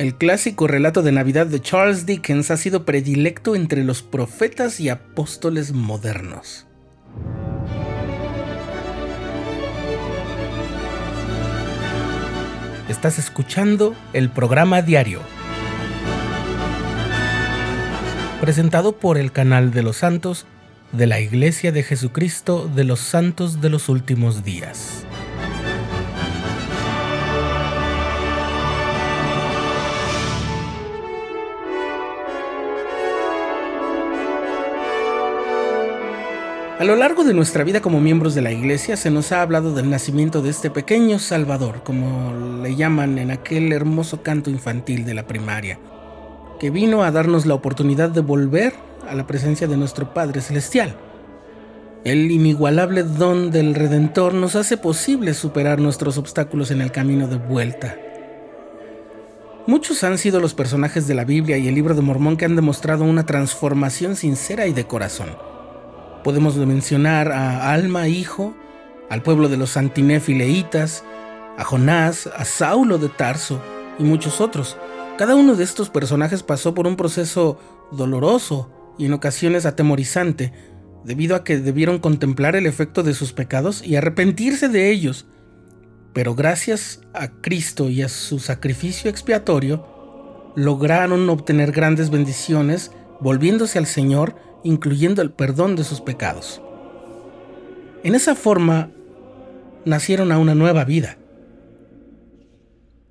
el clásico relato de Navidad de Charles Dickens ha sido predilecto entre los profetas y apóstoles modernos. Estás escuchando el programa diario, presentado por el canal de los santos de la Iglesia de Jesucristo de los Santos de los Últimos Días. A lo largo de nuestra vida como miembros de la Iglesia se nos ha hablado del nacimiento de este pequeño Salvador, como le llaman en aquel hermoso canto infantil de la primaria, que vino a darnos la oportunidad de volver a la presencia de nuestro Padre Celestial. El inigualable don del Redentor nos hace posible superar nuestros obstáculos en el camino de vuelta. Muchos han sido los personajes de la Biblia y el libro de Mormón que han demostrado una transformación sincera y de corazón Podemos mencionar a Alma, hijo, al pueblo de los antinefileitas, a Jonás, a Saulo de Tarso y muchos otros. Cada uno de estos personajes pasó por un proceso doloroso y en ocasiones atemorizante, debido a que debieron contemplar el efecto de sus pecados y arrepentirse de ellos. Pero gracias a Cristo y a su sacrificio expiatorio, lograron obtener grandes bendiciones, volviéndose al Señor incluyendo el perdón de sus pecados. En esa forma, nacieron a una nueva vida.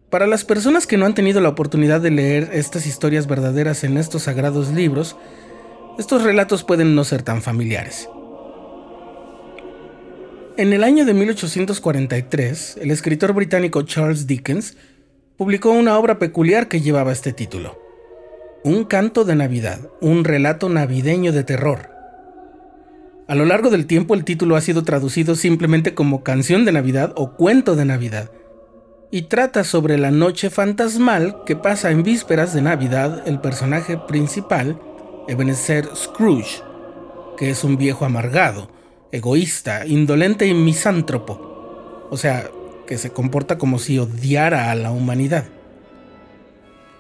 Para las personas que no han tenido la oportunidad de leer estas historias verdaderas en estos sagrados libros, estos relatos pueden no ser tan familiares. En el año de 1843, el escritor británico Charles Dickens publicó una obra peculiar que llevaba este título, un canto de Navidad, un relato navideño de terror. A lo largo del tiempo el título ha sido traducido simplemente como canción de Navidad o cuento de Navidad, y trata sobre la noche fantasmal que pasa en vísperas de Navidad el personaje principal, Ebenezer Scrooge, que es un viejo amargado, egoísta, indolente y misántropo, o sea, que se comporta como si odiara a la humanidad.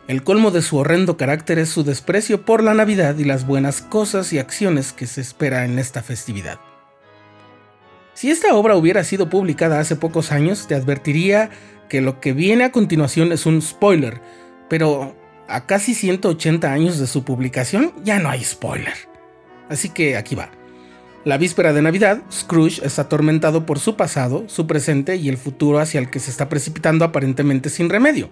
El colmo de su horrendo carácter es su desprecio por la Navidad y las buenas cosas y acciones que se espera en esta festividad. Si esta obra hubiera sido publicada hace pocos años, te advertiría que lo que viene a continuación es un spoiler, pero a casi 180 años de su publicación ya no hay spoiler. Así que aquí va. La víspera de Navidad, Scrooge es atormentado por su pasado, su presente y el futuro hacia el que se está precipitando aparentemente sin remedio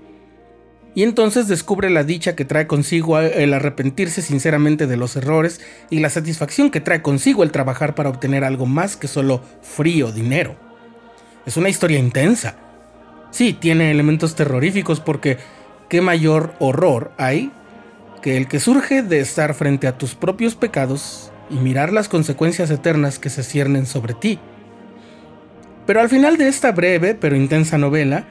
y entonces descubre la dicha que trae consigo el arrepentirse sinceramente de los errores y la satisfacción que trae consigo el trabajar para obtener algo más que solo frío dinero. Es una historia intensa. Sí, tiene elementos terroríficos porque qué mayor horror hay que el que surge de estar frente a tus propios pecados y mirar las consecuencias eternas que se ciernen sobre ti. Pero al final de esta breve pero intensa novela,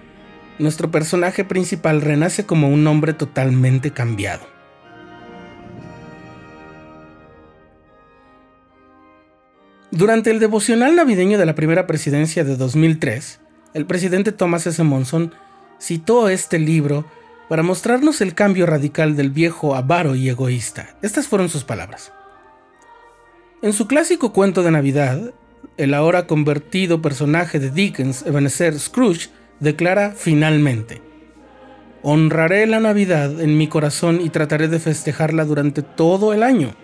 nuestro personaje principal renace como un hombre totalmente cambiado. Durante el devocional navideño de la primera presidencia de 2003, el presidente Thomas S. Monson citó este libro para mostrarnos el cambio radical del viejo avaro y egoísta. Estas fueron sus palabras. En su clásico cuento de Navidad, el ahora convertido personaje de Dickens, Ebenezer Scrooge, declara finalmente, honraré la Navidad en mi corazón y trataré de festejarla durante todo el año.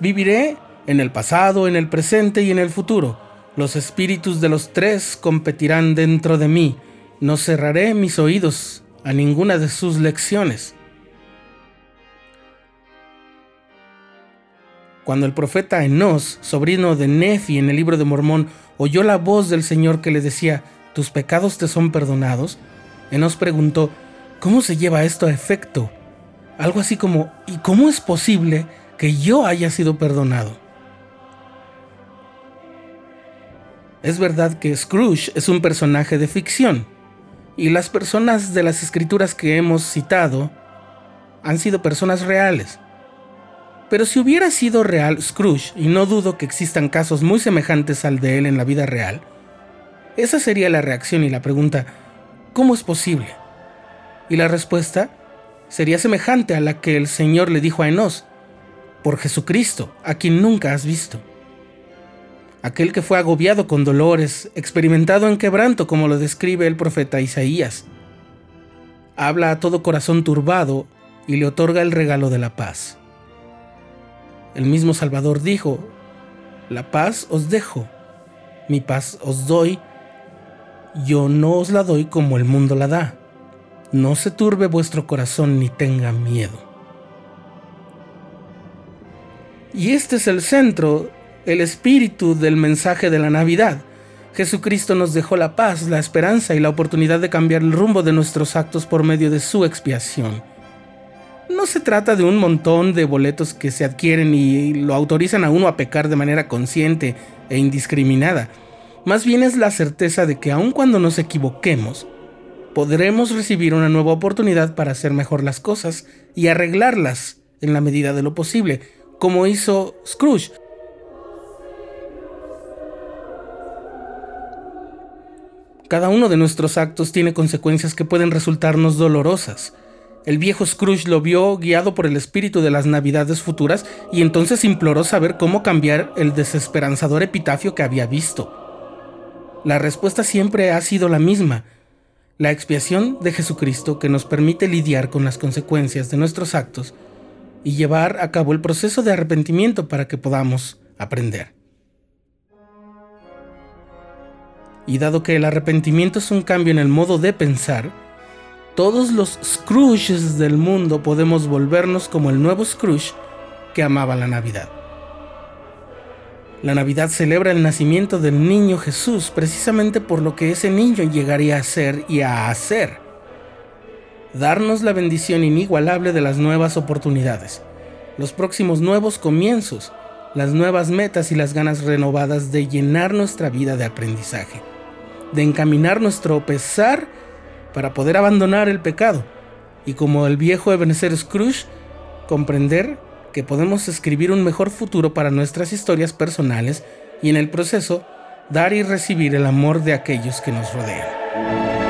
Viviré en el pasado, en el presente y en el futuro. Los espíritus de los tres competirán dentro de mí. No cerraré mis oídos a ninguna de sus lecciones. Cuando el profeta Enos, sobrino de Nefi en el libro de Mormón, oyó la voz del Señor que le decía, tus pecados te son perdonados, nos preguntó, ¿cómo se lleva esto a efecto? Algo así como, ¿y cómo es posible que yo haya sido perdonado? Es verdad que Scrooge es un personaje de ficción, y las personas de las escrituras que hemos citado han sido personas reales. Pero si hubiera sido real Scrooge, y no dudo que existan casos muy semejantes al de él en la vida real, esa sería la reacción y la pregunta, ¿cómo es posible? Y la respuesta, sería semejante a la que el Señor le dijo a Enos, por Jesucristo, a quien nunca has visto. Aquel que fue agobiado con dolores, experimentado en quebranto, como lo describe el profeta Isaías. Habla a todo corazón turbado y le otorga el regalo de la paz. El mismo Salvador dijo, La paz os dejo, mi paz os doy, yo no os la doy como el mundo la da. No se turbe vuestro corazón ni tenga miedo. Y este es el centro, el espíritu del mensaje de la Navidad. Jesucristo nos dejó la paz, la esperanza y la oportunidad de cambiar el rumbo de nuestros actos por medio de su expiación. No se trata de un montón de boletos que se adquieren y lo autorizan a uno a pecar de manera consciente e indiscriminada. Más bien es la certeza de que aun cuando nos equivoquemos, podremos recibir una nueva oportunidad para hacer mejor las cosas y arreglarlas en la medida de lo posible, como hizo Scrooge. Cada uno de nuestros actos tiene consecuencias que pueden resultarnos dolorosas. El viejo Scrooge lo vio guiado por el espíritu de las navidades futuras y entonces imploró saber cómo cambiar el desesperanzador epitafio que había visto. La respuesta siempre ha sido la misma, la expiación de Jesucristo que nos permite lidiar con las consecuencias de nuestros actos y llevar a cabo el proceso de arrepentimiento para que podamos aprender. Y dado que el arrepentimiento es un cambio en el modo de pensar, todos los Scrooges del mundo podemos volvernos como el nuevo Scrooge que amaba la Navidad. La Navidad celebra el nacimiento del niño Jesús precisamente por lo que ese niño llegaría a ser y a hacer. Darnos la bendición inigualable de las nuevas oportunidades, los próximos nuevos comienzos, las nuevas metas y las ganas renovadas de llenar nuestra vida de aprendizaje, de encaminar nuestro pesar para poder abandonar el pecado y como el viejo Ebenezer Scrooge, comprender que podemos escribir un mejor futuro para nuestras historias personales y en el proceso dar y recibir el amor de aquellos que nos rodean.